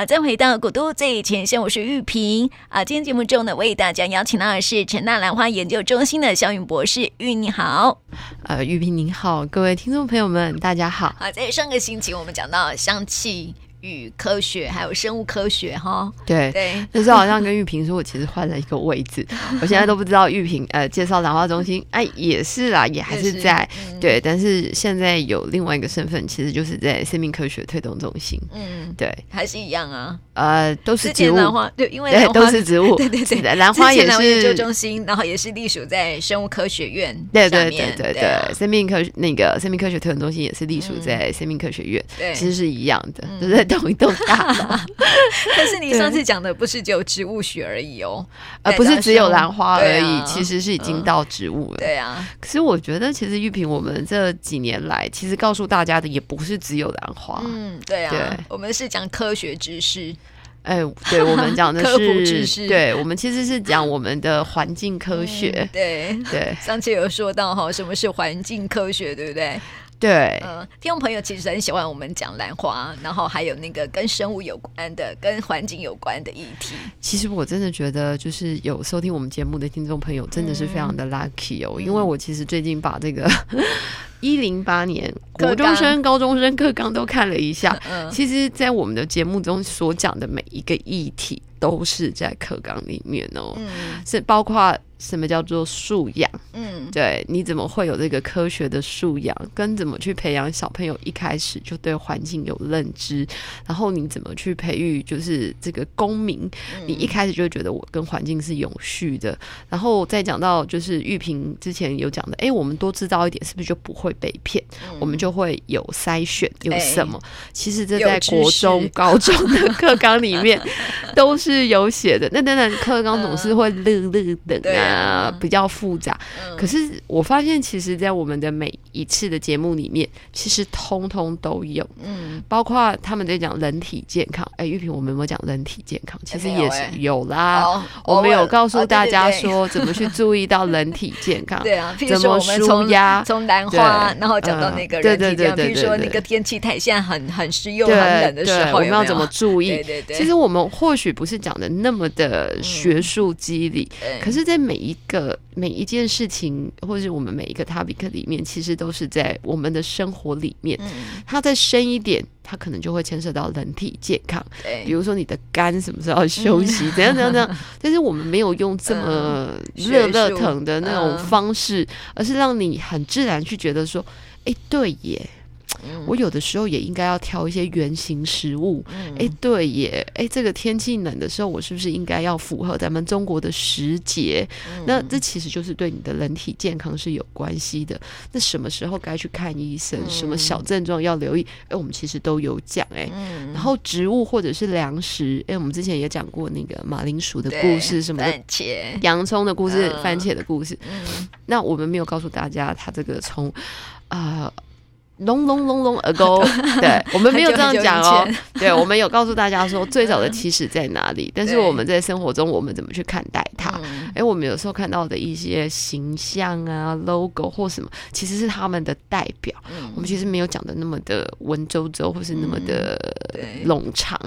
好，再回到古都最前线，我是玉萍啊。今天节目中呢，为大家邀请到的是陈大兰花研究中心的肖云博士，玉你好。呃，玉萍您好，各位听众朋友们，大家好。啊，在上个星期我们讲到香气。与科学还有生物科学哈，对对，那时候好像跟玉萍说，我其实换了一个位置，我现在都不知道玉萍呃介绍兰花中心，哎也是啦，也还是在对，但是现在有另外一个身份，其实就是在生命科学推动中心，嗯，对，还是一样啊，呃，都是植物。兰花，对，因为都是植物，对 对对，兰花也是研究中心，然后也是隶属在生物科学院，对对对对对，生命科学那个生命科学推动中心也是隶属在生命科学院，对，其实是一样的，都在同一栋大。但是你上次讲的不是只有植物学而已哦，呃，不是只有兰花而已，啊、其实是已经到植物了。对啊，可是我觉得其实玉萍，我们这几年来其实告诉大家的也不是只有兰花。嗯，对啊，对我们是讲科学知识。哎，对我们讲的是 科普知识，对我们其实是讲我们的环境科学。嗯、对对，上次有说到哈，什么是环境科学，对不对？对，嗯，听众朋友其实很喜欢我们讲兰花，然后还有那个跟生物有关的、跟环境有关的议题。其实我真的觉得，就是有收听我们节目的听众朋友，真的是非常的 lucky 哦，嗯、因为我其实最近把这个 一零八年国中生、高中生课纲都看了一下，嗯、其实，在我们的节目中所讲的每一个议题，都是在课纲里面哦，嗯、是包括。什么叫做素养？嗯，对，你怎么会有这个科学的素养？跟怎么去培养小朋友一开始就对环境有认知？然后你怎么去培育，就是这个公民？嗯、你一开始就觉得我跟环境是永续的。然后再讲到就是玉萍之前有讲的，哎，我们多知道一点，是不是就不会被骗？嗯、我们就会有筛选，有什么？其实这在国中、高中的课纲里面 都是有写的。那当然，课纲总是会乐乐等啊。呃，比较复杂。嗯、可是我发现，其实，在我们的每一次的节目里面，其实通通都有。嗯，包括他们在讲人体健康。哎、欸，玉萍，我们有没有讲人体健康？其实也是有啦。我们有告诉大家说，怎么去注意到人体健康。对啊，怎么舒压？从兰花，然后讲到那个人体健康。比如说那个天气太现在很很湿又很冷的时候，我们要怎么注意？对对对。其实我们或许不是讲的那么的学术机理，嗯、可是，在每一个每一件事情，或者是我们每一个 topic 里面，其实都是在我们的生活里面。嗯、它再深一点，它可能就会牵涉到人体健康。比如说你的肝什么时候要休息，嗯、怎样怎样怎样。但是我们没有用这么热热腾的那种方式，嗯、而是让你很自然去觉得说，哎，对耶。我有的时候也应该要挑一些圆形食物。哎、嗯，对耶，哎，这个天气冷的时候，我是不是应该要符合咱们中国的时节？嗯、那这其实就是对你的人体健康是有关系的。那什么时候该去看医生？嗯、什么小症状要留意？哎，我们其实都有讲哎。嗯、然后植物或者是粮食，哎，我们之前也讲过那个马铃薯的故事，什么番茄、洋葱的故事、嗯、番茄的故事。嗯、那我们没有告诉大家，它这个从啊。呃 long long long long ago，对，我们没有这样讲哦。对，我们有告诉大家说最早的起始在哪里，但是我们在生活中我们怎么去看待它？哎，我们有时候看到的一些形象啊、logo 或什么，其实是他们的代表。我们其实没有讲的那么的文绉绉，或是那么的冗长。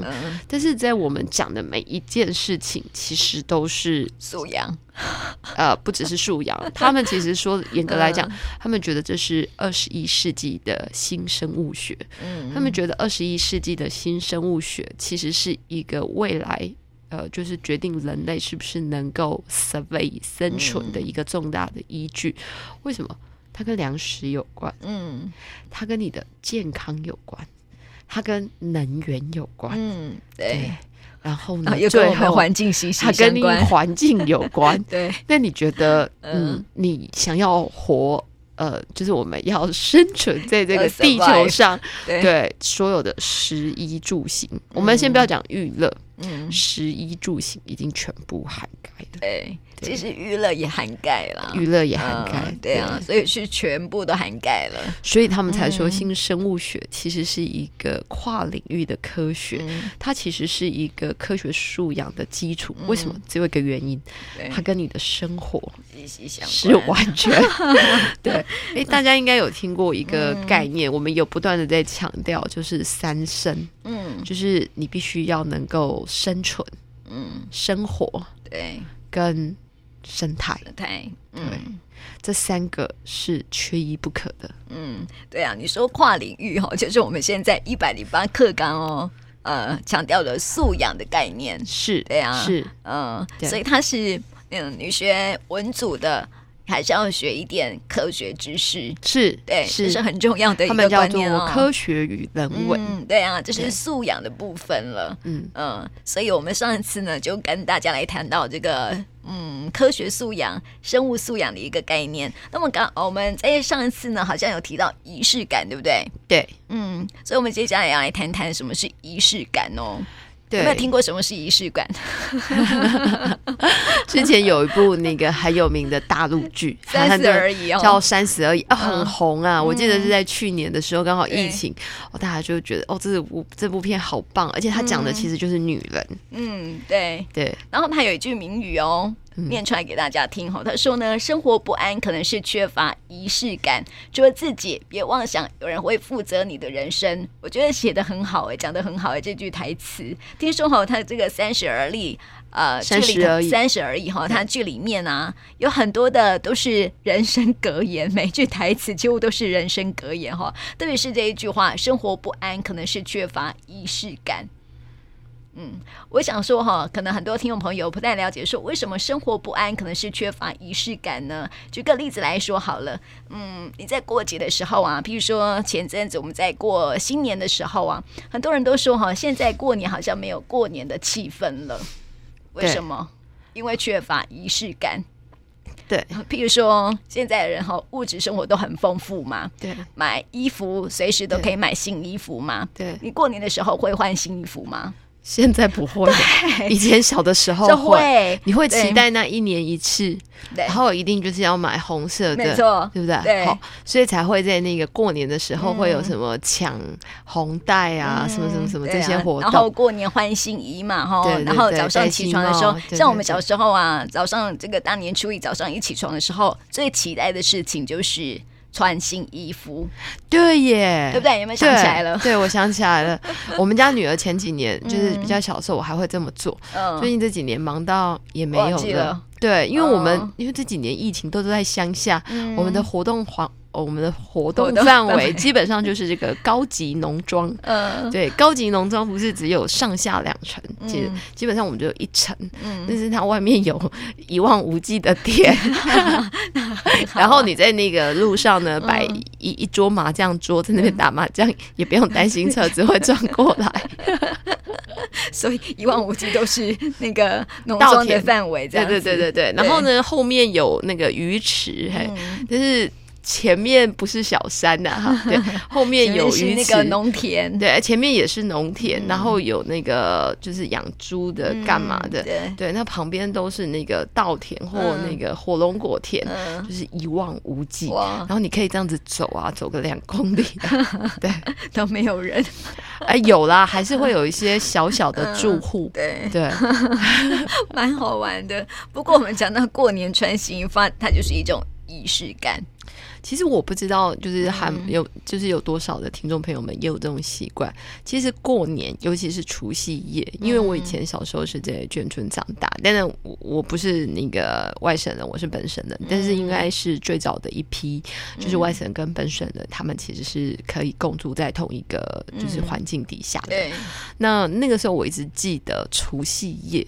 但是在我们讲的每一件事情，其实都是素养。呃，不只是素养，他们其实说 严格来讲，他们觉得这是二十一世纪的新生物学。嗯，他们觉得二十一世纪的新生物学其实是一个未来，呃，就是决定人类是不是能够 survive 生存的一个重大的依据。为什么？它跟粮食有关，嗯，它跟你的健康有关，它跟能源有关，嗯，对。对然后呢？最后环境息息相关，它跟你环境有关。对，那你觉得，嗯，你想要活，呃，就是我们要生存在这个地球上，对。所有的食衣住行，我们先不要讲娱乐。嗯，食衣住行已经全部涵盖了。对，其实娱乐也涵盖了，娱乐也涵盖，对啊，所以是全部都涵盖了。所以他们才说，新生物学其实是一个跨领域的科学，它其实是一个科学素养的基础。为什么？只有一个原因，它跟你的生活息息相关，是完全 对。哎，大家应该有听过一个概念，我们有不断的在强调，就是三生。嗯，就是你必须要能够生存，嗯，生活，对，跟生态，生态，嗯。对。这三个是缺一不可的。嗯，对啊，你说跨领域哈，就是我们现在一百零八课纲哦，呃，强调的素养的概念。是，对啊，是，嗯，所以它是嗯，你学文组的，还是要学一点科学知识，是对，是，是很重要的一个观念哦。科学与人文，嗯，对啊，这是素养的部分了。嗯嗯，所以我们上一次呢，就跟大家来谈到这个。嗯，科学素养、生物素养的一个概念。那么刚我们在上一次呢，好像有提到仪式感，对不对？对，嗯，所以我们接下来要来谈谈什么是仪式感哦。对，有没有听过什么是仪式感？之前有一部那个很有名的大陆剧《三十而已》哦，叫《三十而已》啊，很红啊。我记得是在去年的时候，刚好疫情，哦，大家就觉得哦，这部这部片好棒，而且他讲的其实就是女人。嗯，对对。然后他有一句名语哦。念出来给大家听哈，他说呢，生活不安可能是缺乏仪式感，除了自己，别妄想有人会负责你的人生。我觉得写的很好哎，讲的很好哎，这句台词。听说哈，他这个三十而立，呃，三十而已，三十而已哈，他剧里面啊，有很多的都是人生格言，每句台词几乎都是人生格言哈。特别是这一句话，生活不安可能是缺乏仪式感。嗯，我想说哈，可能很多听众朋友不太了解，说为什么生活不安可能是缺乏仪式感呢？举个例子来说好了，嗯，你在过节的时候啊，譬如说前阵子我们在过新年的时候啊，很多人都说哈，现在过年好像没有过年的气氛了，为什么？因为缺乏仪式感。对，譬如说现在的人哈，物质生活都很丰富嘛，对，买衣服随时都可以买新衣服嘛，对，你过年的时候会换新衣服吗？现在不会，以前小的时候会，你会期待那一年一次，然后一定就是要买红色的，没错，对不对？对，好，所以才会在那个过年的时候会有什么抢红带啊，什么什么什么这些活动，然后过年换新衣嘛，哈，然后早上起床的时候，像我们小时候啊，早上这个大年初一早上一起床的时候，最期待的事情就是。穿新衣服，对耶，对不对？有没有想起来了？对，对我想起来了。我们家女儿前几年就是比较小的时候，我还会这么做。嗯，最近这几年忙到也没有了。对，因为我们、嗯、因为这几年疫情都都在乡下，嗯、我们的活动环。我们的活动范围基本上就是这个高级农庄，嗯，对，高级农庄不是只有上下两层，其实基本上我们就有一层，嗯，但是它外面有一望无际的田，然后你在那个路上呢摆一一桌麻将桌，在那边打麻将，也不用担心车子会转过来，所以一望无际都是那个农庄的范围，对对对对对，然后呢后面有那个鱼池，嘿，但是。前面不是小山呐，哈，对，后面有鱼池，那个农田，对，前面也是农田，然后有那个就是养猪的，干嘛的，对，那旁边都是那个稻田或那个火龙果田，就是一望无际，然后你可以这样子走啊，走个两公里，对，都没有人，哎，有啦，还是会有一些小小的住户，对。对，蛮好玩的。不过我们讲到过年穿新衣服，它就是一种仪式感。其实我不知道，就是还有，就是有多少的听众朋友们也有这种习惯。其实过年，尤其是除夕夜，因为我以前小时候是在眷村长大，但是我我不是那个外省人，我是本省人，但是应该是最早的一批，就是外省跟本省人，他们其实是可以共住在同一个就是环境底下的。对，那那个时候我一直记得除夕夜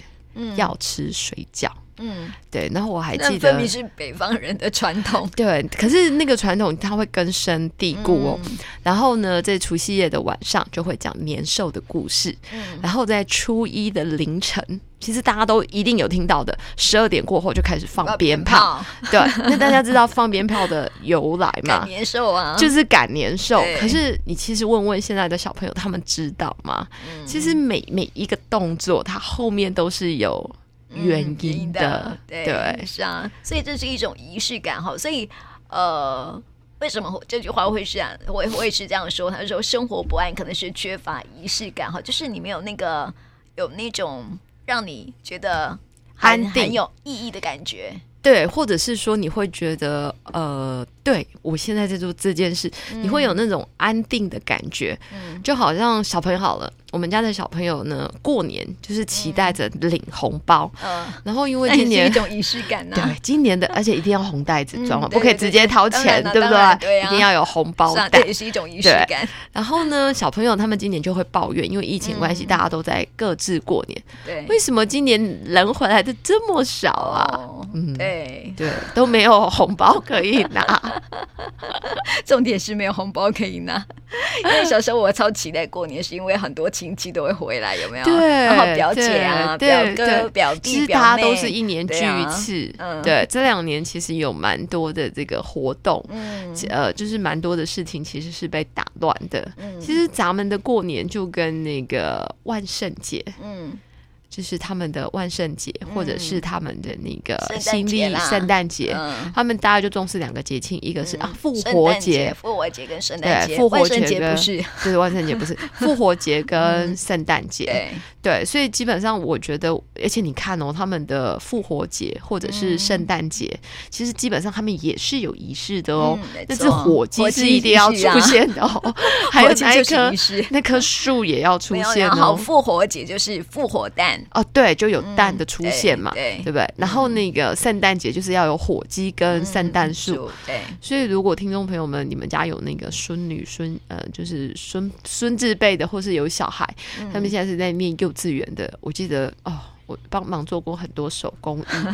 要吃水饺。嗯，对，然后我还记得，分明是北方人的传统。对，可是那个传统它会根深蒂固哦。嗯、然后呢，在除夕夜的晚上就会讲年兽的故事。嗯，然后在初一的凌晨，其实大家都一定有听到的，十二点过后就开始放鞭炮。对，那大家知道放鞭炮的由来吗？年兽啊，就是赶年兽。可是你其实问问现在的小朋友，他们知道吗？嗯、其实每每一个动作，它后面都是有。原因的，对，对是啊，所以这是一种仪式感哈。所以，呃，为什么这句话会是这样？我我也是这样说。他说，生活不安可能是缺乏仪式感哈，就是你没有那个有那种让你觉得很安定、很有意义的感觉。对，或者是说你会觉得，呃，对我现在在做这件事，嗯、你会有那种安定的感觉，嗯、就好像小朋友好了。我们家的小朋友呢，过年就是期待着领红包，嗯，然后因为今年一种仪式感呢，对，今年的而且一定要红袋子装，不可以直接掏钱，对不对？对，一定要有红包袋，也是一种仪式感。然后呢，小朋友他们今年就会抱怨，因为疫情关系，大家都在各自过年，对，为什么今年人回来的这么少啊？嗯，对。对，都没有红包可以拿，重点是没有红包可以拿。因为小时候我超期待过年，是因为很多亲戚都会回来，有没有？对，然后表姐啊、表哥、表弟、表妹，都是一年聚一次。嗯，对，这两年其实有蛮多的这个活动，嗯，呃，就是蛮多的事情其实是被打乱的。嗯，其实咱们的过年就跟那个万圣节，嗯。就是他们的万圣节，或者是他们的那个新历圣诞节，他们大家就重视两个节庆，一个是啊复活节，复活节跟圣诞节，对，复活节不是，就是万圣节不是，复活节跟圣诞节，对，所以基本上我觉得，而且你看哦，他们的复活节或者是圣诞节，其实基本上他们也是有仪式的哦，那只火鸡是一定要出现的哦，还有那棵那棵树也要出现哦，复活节就是复活蛋。哦，对，就有蛋的出现嘛，嗯、对，对，对不对？然后那个圣诞节就是要有火鸡跟圣诞树，对。所以如果听众朋友们，你们家有那个孙女孙，呃，就是孙孙子辈的，或是有小孩，嗯、他们现在是在念幼稚园的，我记得哦。我帮忙做过很多手工艺，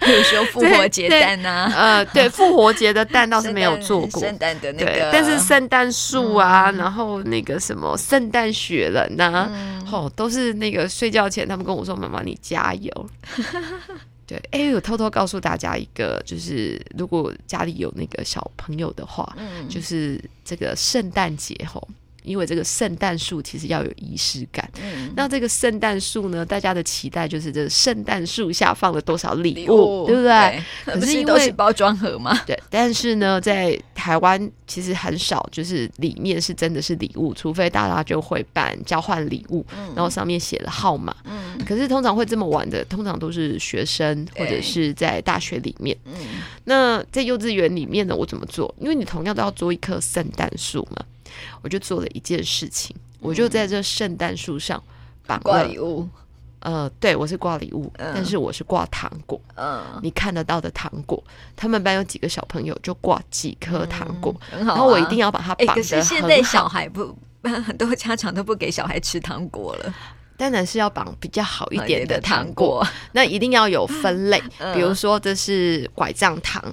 比如说复活节蛋啊，呃，对，复活节的蛋倒是没有做过，圣诞的那个，但是圣诞树啊，然后那个什么圣诞雪人呐，哦，都是那个睡觉前他们跟我说：“妈妈，你加油。”对，哎，我偷偷告诉大家一个，就是如果家里有那个小朋友的话，就是这个圣诞节吼。因为这个圣诞树其实要有仪式感，嗯、那这个圣诞树呢，大家的期待就是这个圣诞树下放了多少礼物，对不对？对，可是因为是包装盒嘛，对。但是呢，在台湾其实很少，就是里面是真的是礼物，除非大家就会办交换礼物，嗯、然后上面写了号码。嗯。可是通常会这么玩的，通常都是学生或者是在大学里面。嗯。那在幼稚园里面呢，我怎么做？因为你同样都要做一棵圣诞树嘛。我就做了一件事情，我就在这圣诞树上绑挂礼物。呃，对，我是挂礼物，但是我是挂糖果。嗯，你看得到的糖果，他们班有几个小朋友就挂几颗糖果，然后我一定要把它绑得很好。可是现在小孩不，很多家长都不给小孩吃糖果了。当然是要绑比较好一点的糖果，那一定要有分类，比如说这是拐杖糖。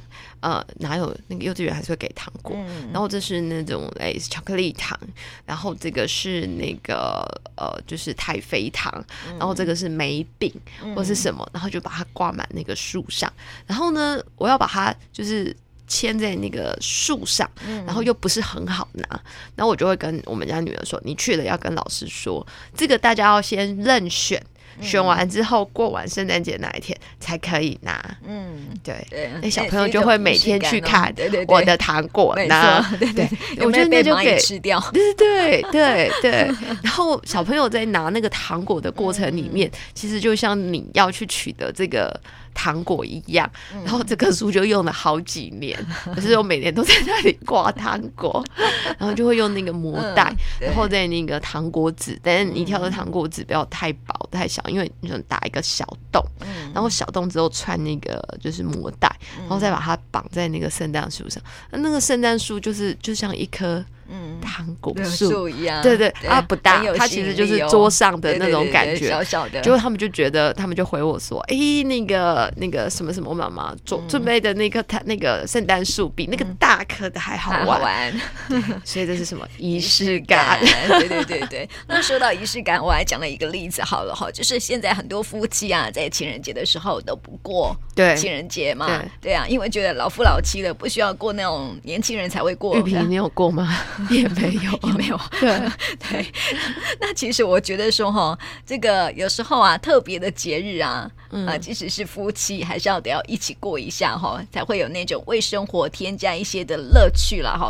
呃，哪有那个幼稚园还是会给糖果？嗯、然后这是那种类似巧克力糖，然后这个是那个呃，就是太妃糖，嗯、然后这个是梅饼或是什么，嗯、然后就把它挂满那个树上。然后呢，我要把它就是牵在那个树上，嗯、然后又不是很好拿，然后我就会跟我们家女儿说：“你去了要跟老师说，这个大家要先任选。”选完之后，过完圣诞节那一天才可以拿。嗯，对，那小朋友就会每天去看我的糖果拿。对对，我觉得那就可以吃掉。对对对对。然后小朋友在拿那个糖果的过程里面，其实就像你要去取得这个。糖果一样，然后这棵树就用了好几年，可是我每年都在那里挂糖果，然后就会用那个膜带，然后在那个糖果纸，但是你挑的糖果纸不要太薄太小，因为你就打一个小洞，然后小洞之后穿那个就是膜袋，然后再把它绑在那个圣诞树上，那个圣诞树就是就像一棵。嗯，糖果树一样，对对，啊不大，它其实就是桌上的那种感觉，小小的。结果他们就觉得，他们就回我说：“哎，那个那个什么什么，妈妈准准备的那棵它那个圣诞树比那个大棵的还好玩。”所以这是什么 仪式感？对对对对。那说到仪式感，我还讲了一个例子好了哈，就是现在很多夫妻啊，在情人节的时候都不过对情人节嘛，对啊，因为觉得老夫老妻了，不需要过那种年轻人才会过。玉萍，你有过吗？也没有，也没有。对 对，那其实我觉得说哈，这个有时候啊，特别的节日啊，啊，即使是夫妻，还是要得要一起过一下哈，才会有那种为生活添加一些的乐趣了哈。